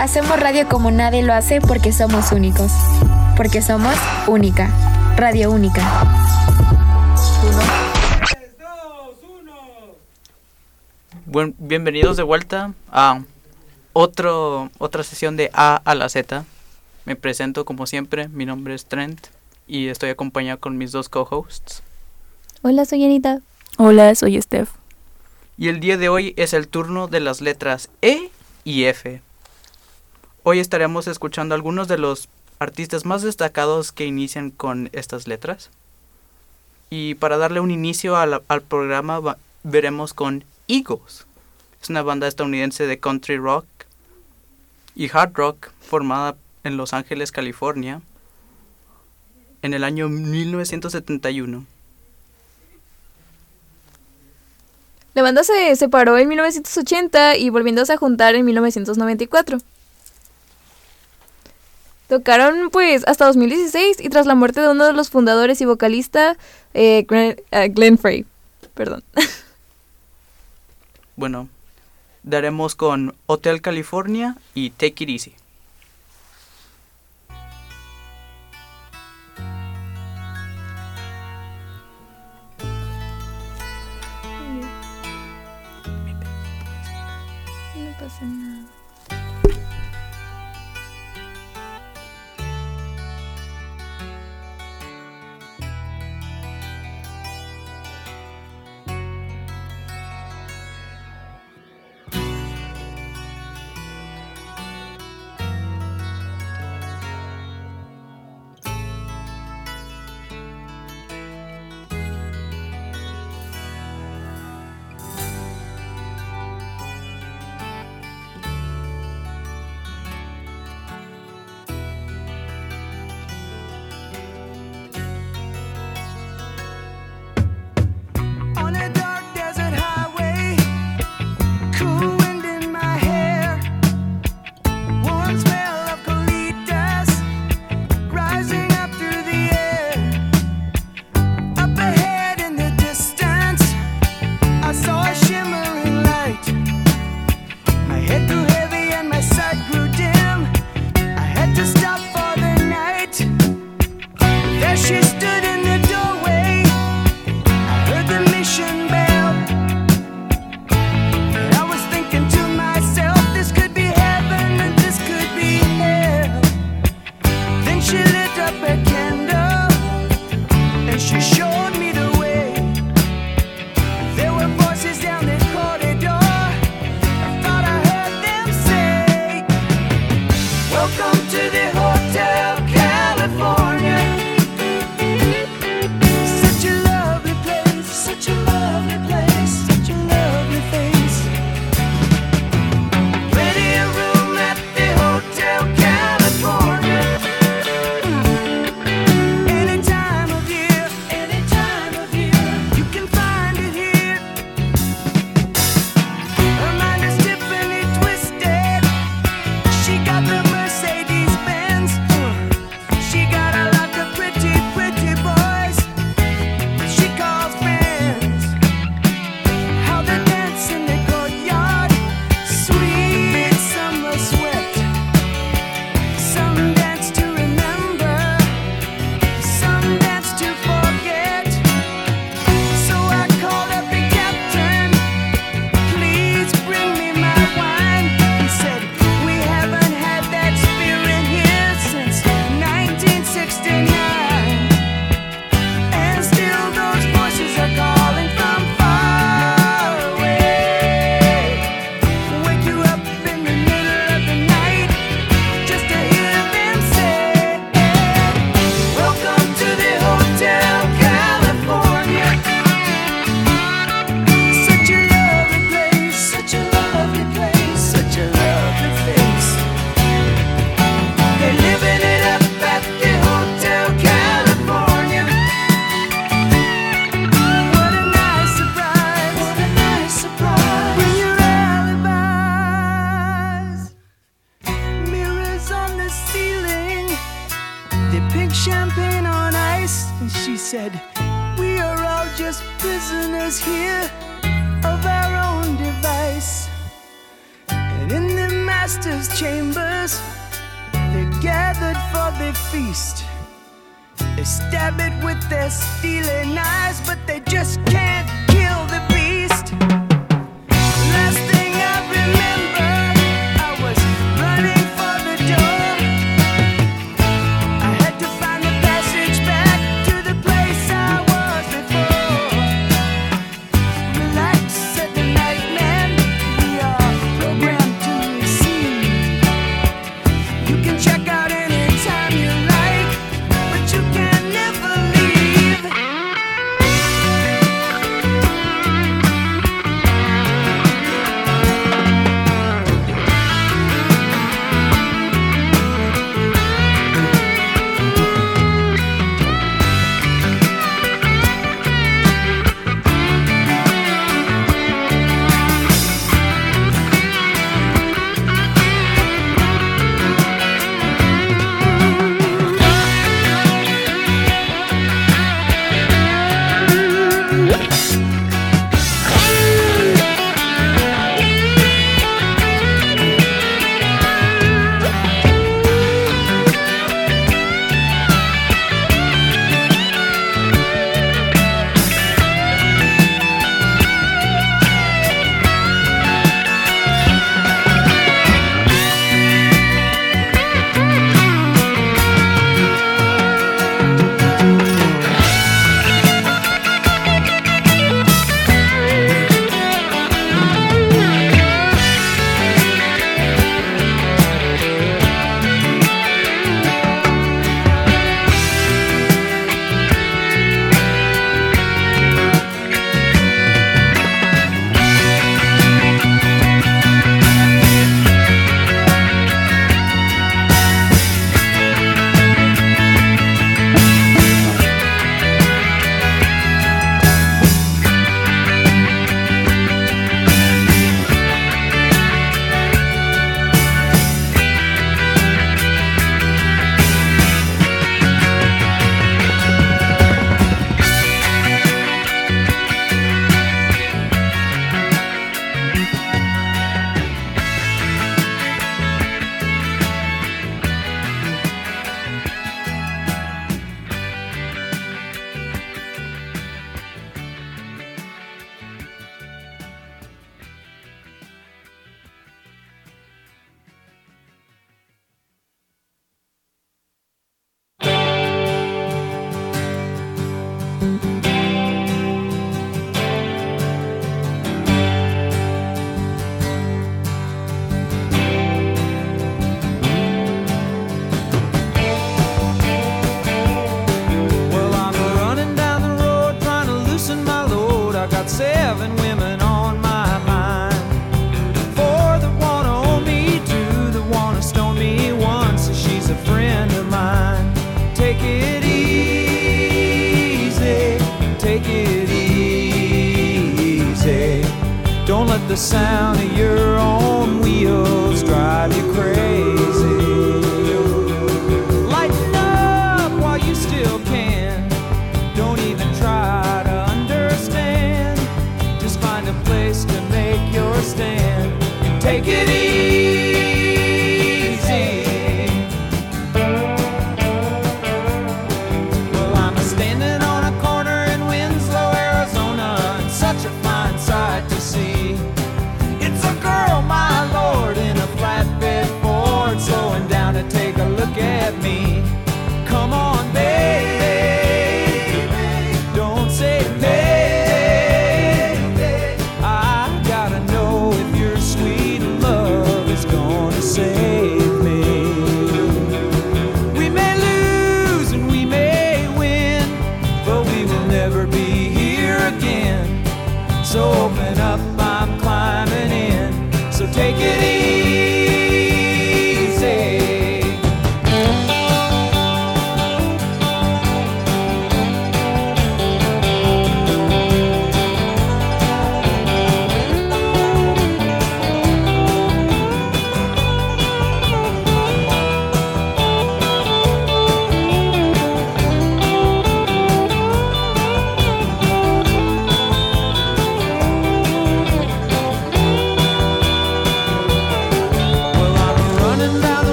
Hacemos radio como nadie lo hace porque somos únicos. Porque somos única. Radio única. Buen, bienvenidos de vuelta a otro, otra sesión de A a la Z. Me presento como siempre, mi nombre es Trent y estoy acompañado con mis dos co-hosts. Hola, soy Anita. Hola, soy Steph. Y el día de hoy es el turno de las letras E y F. Hoy estaremos escuchando algunos de los artistas más destacados que inician con estas letras. Y para darle un inicio al, programa veremos con Eagles. Es una banda estadounidense de country rock y hard rock formada en Los Ángeles, California, en el año 1971. La banda se separó en 1980 y volviéndose a juntar en 1994. Tocaron pues hasta 2016 y tras la muerte de uno de los fundadores y vocalista, eh, eh, Glenn Frey. Perdón. Bueno, daremos con Hotel California y Take It Easy. No pasa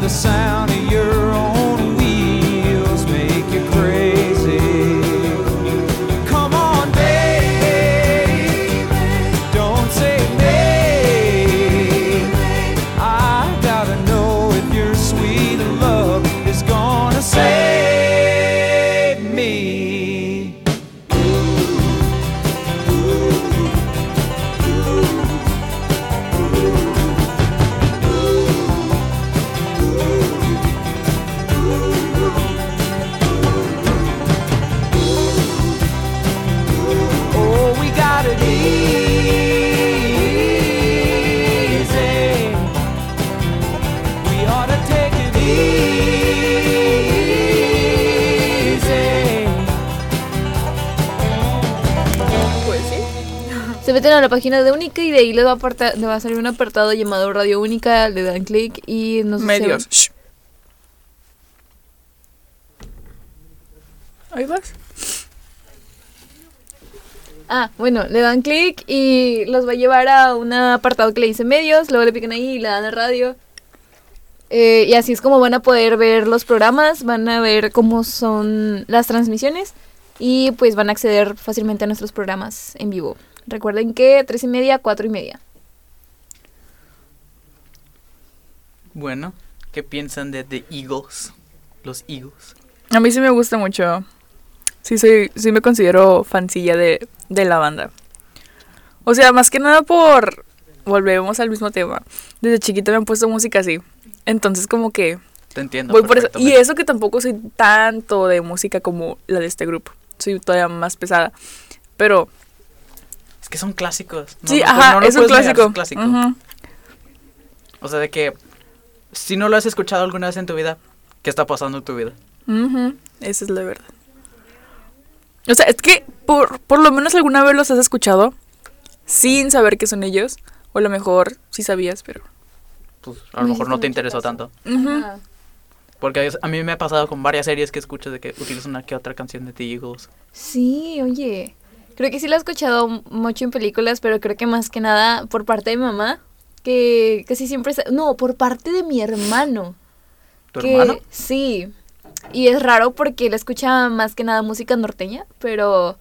the sound of your A la página de Única y de ahí les va a, aparta- le va a salir un apartado llamado Radio Única, le dan clic y nos Medios. Ahí vas. Ah, bueno, le dan clic y los va a llevar a un apartado que le dice medios, luego le pican ahí y le dan a radio. Eh, y así es como van a poder ver los programas, van a ver cómo son las transmisiones y pues van a acceder fácilmente a nuestros programas en vivo. Recuerden que tres y media, cuatro y media. Bueno, ¿qué piensan de The Eagles? Los Eagles. A mí sí me gusta mucho. Sí, soy, sí me considero fancilla de, de la banda. O sea, más que nada por... Volvemos al mismo tema. Desde chiquita me han puesto música así. Entonces como que Te entiendo. voy por eso. Y eso que tampoco soy tanto de música como la de este grupo. Soy todavía más pesada. Pero que son clásicos. no sí, pu- ajá, no es un negar, clásico. es clásico. O sea, de que si no lo has escuchado alguna vez en tu vida, ¿qué está pasando en tu vida? Ujú, Esa es la verdad. O sea, es que por, por lo menos alguna vez los has escuchado sin saber que son ellos. O a lo mejor sí sabías, pero... Pues a lo Me mejor no te interesó caso. tanto. Ujú. Porque a mí me ha pasado con varias series que escucho de que utilizan una que otra canción de The Eagles. Sí, oye. Creo que sí lo he escuchado mucho en películas, pero creo que más que nada por parte de mi mamá, que casi siempre... está- No, por parte de mi hermano. ¿Tu que, hermano? Sí. Y es raro porque él escucha más que nada música norteña, pero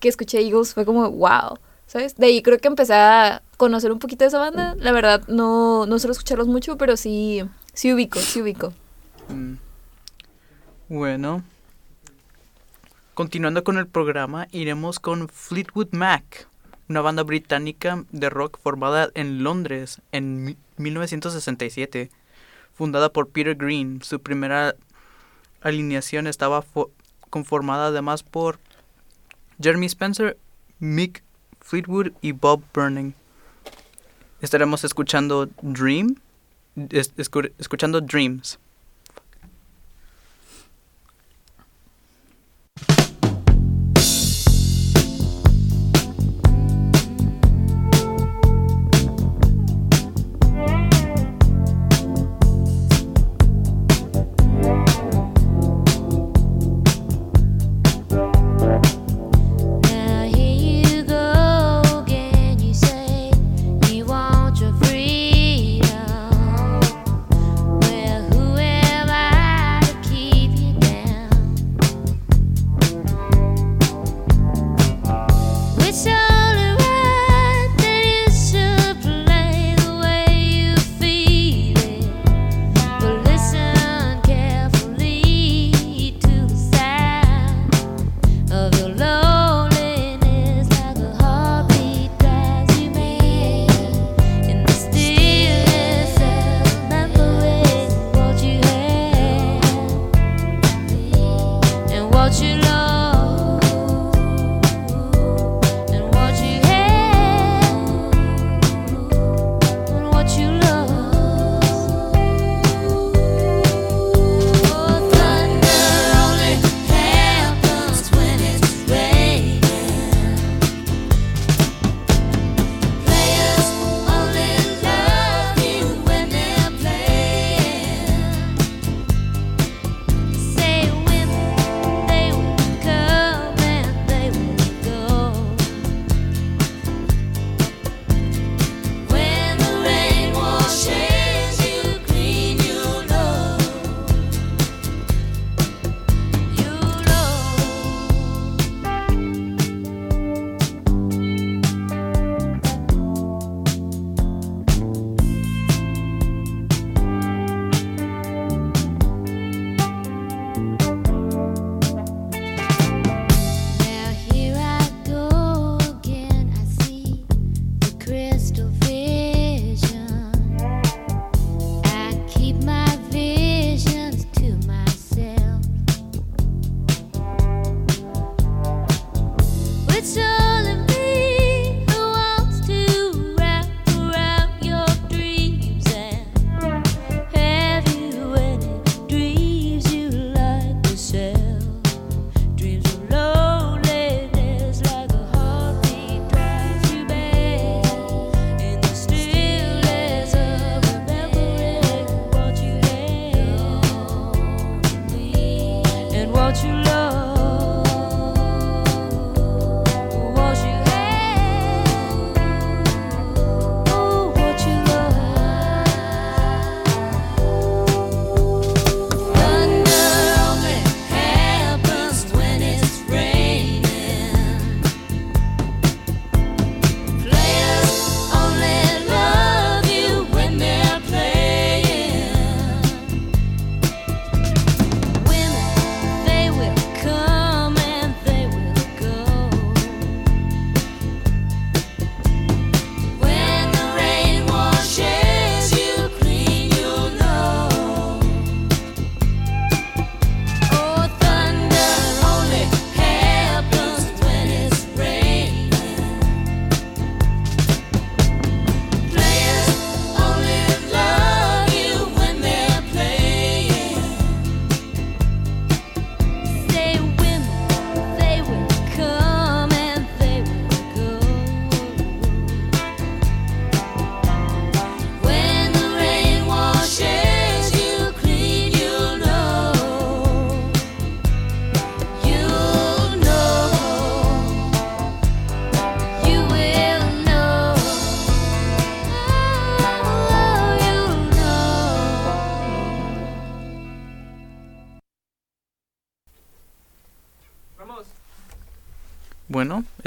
que escuché Eagles fue como, wow, ¿sabes? De ahí creo que empecé a conocer un poquito de esa banda. La verdad, no, no suelo escucharlos mucho, pero sí, sí ubico, sí ubico. Mm. Bueno. Continuando con el programa, iremos con Fleetwood Mac, una banda británica de rock formada en Londres en mi- 1967, fundada por Peter Green. Su primera alineación estaba fo- conformada además por Jeremy Spencer, Mick Fleetwood y Bob Burning. Estaremos escuchando Dream, es- escu- escuchando Dreams.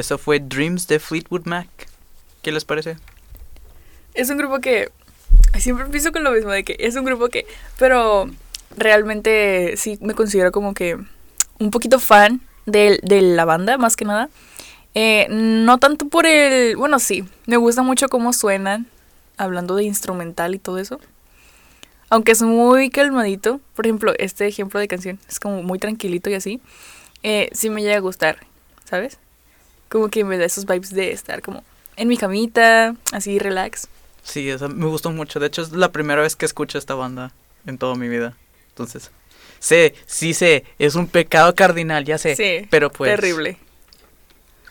Eso fue Dreams de Fleetwood Mac. ¿Qué les parece? Es un grupo que. Siempre empiezo con lo mismo, de que es un grupo que. Pero realmente sí me considero como que un poquito fan de, de la banda, más que nada. Eh, no tanto por el. Bueno, sí, me gusta mucho cómo suenan, hablando de instrumental y todo eso. Aunque es muy calmadito. Por ejemplo, este ejemplo de canción es como muy tranquilito y así. eh, sí me llega a gustar, ¿sabes? Como que me da esos vibes de estar como en mi camita, así relax. Sí, esa me gustó mucho. De hecho, es la primera vez que escucho esta banda en toda mi vida. Entonces, sé, sí sé, es un pecado cardinal, ya sé. Sí, pero pues, Terrible.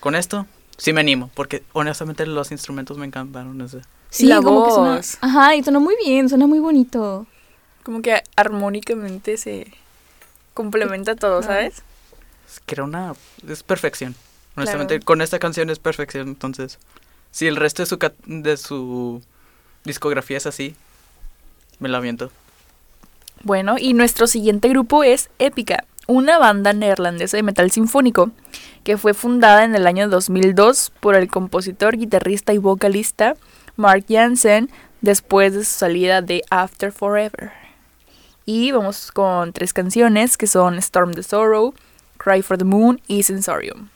con esto, sí me animo. Porque honestamente los instrumentos me encantaron. o sea. Sí, la como que suena- voz. Ajá, y suena muy bien, suena muy bonito. Como que armónicamente se complementa todo, ¿sabes? Es que era una. Es perfección. Honestamente, Claro. con esta canción es perfección. Entonces, si el resto de su, de su discografía es así, me la aviento. Bueno, y nuestro siguiente grupo es Épica, una banda neerlandesa de metal sinfónico que fue fundada en el año 2002 por el compositor, guitarrista y vocalista Mark Jansen después de su salida de After Forever. Y vamos con tres canciones que son Storm the Sorrow, Cry for the Moon y Sensorium.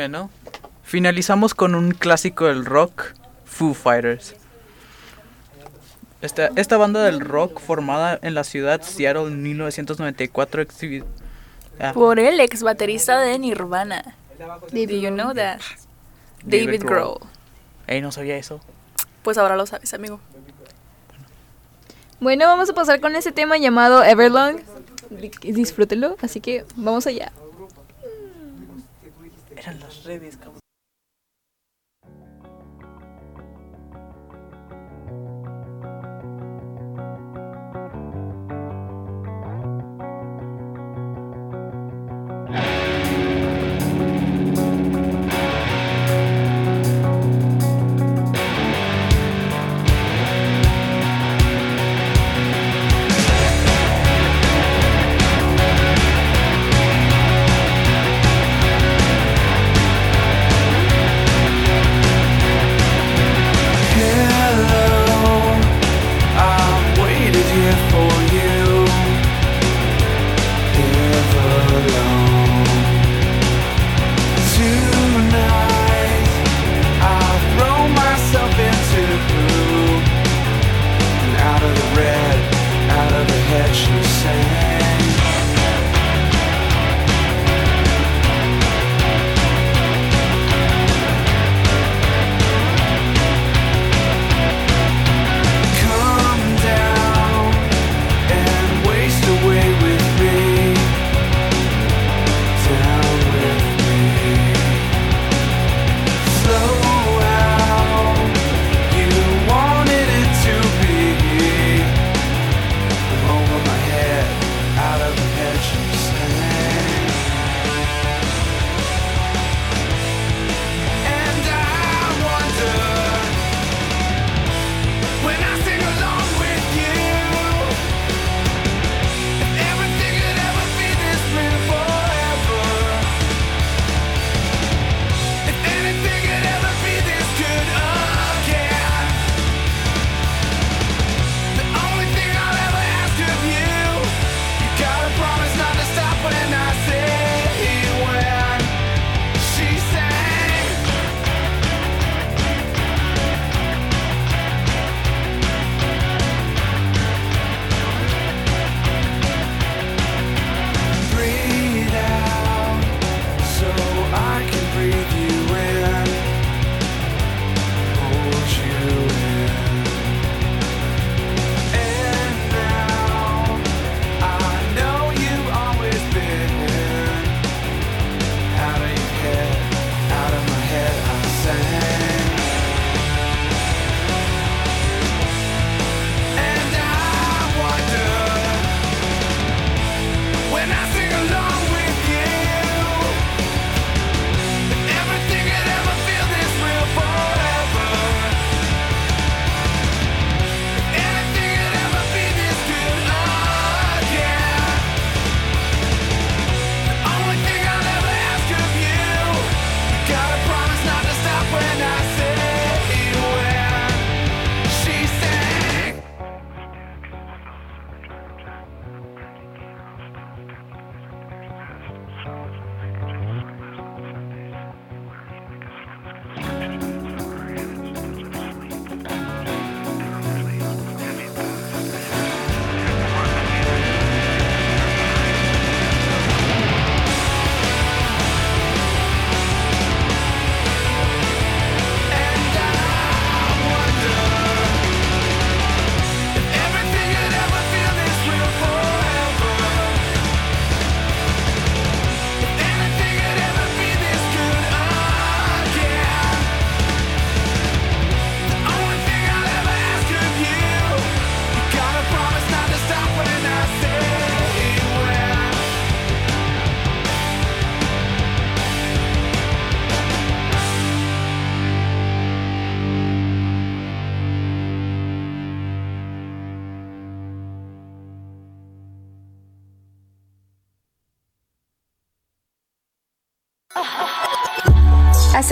Bueno, finalizamos con un clásico del rock, Foo Fighters. Esta, esta banda del rock formada en la ciudad Seattle en 1994 ah. Por el ex baterista de Nirvana. Did you know that? David, David Grohl. Ey, no sabía eso. Pues ahora lo sabes, amigo. Bueno, vamos a pasar con este tema llamado Everlong. Disfrútelo, así que vamos allá redes, cabrón.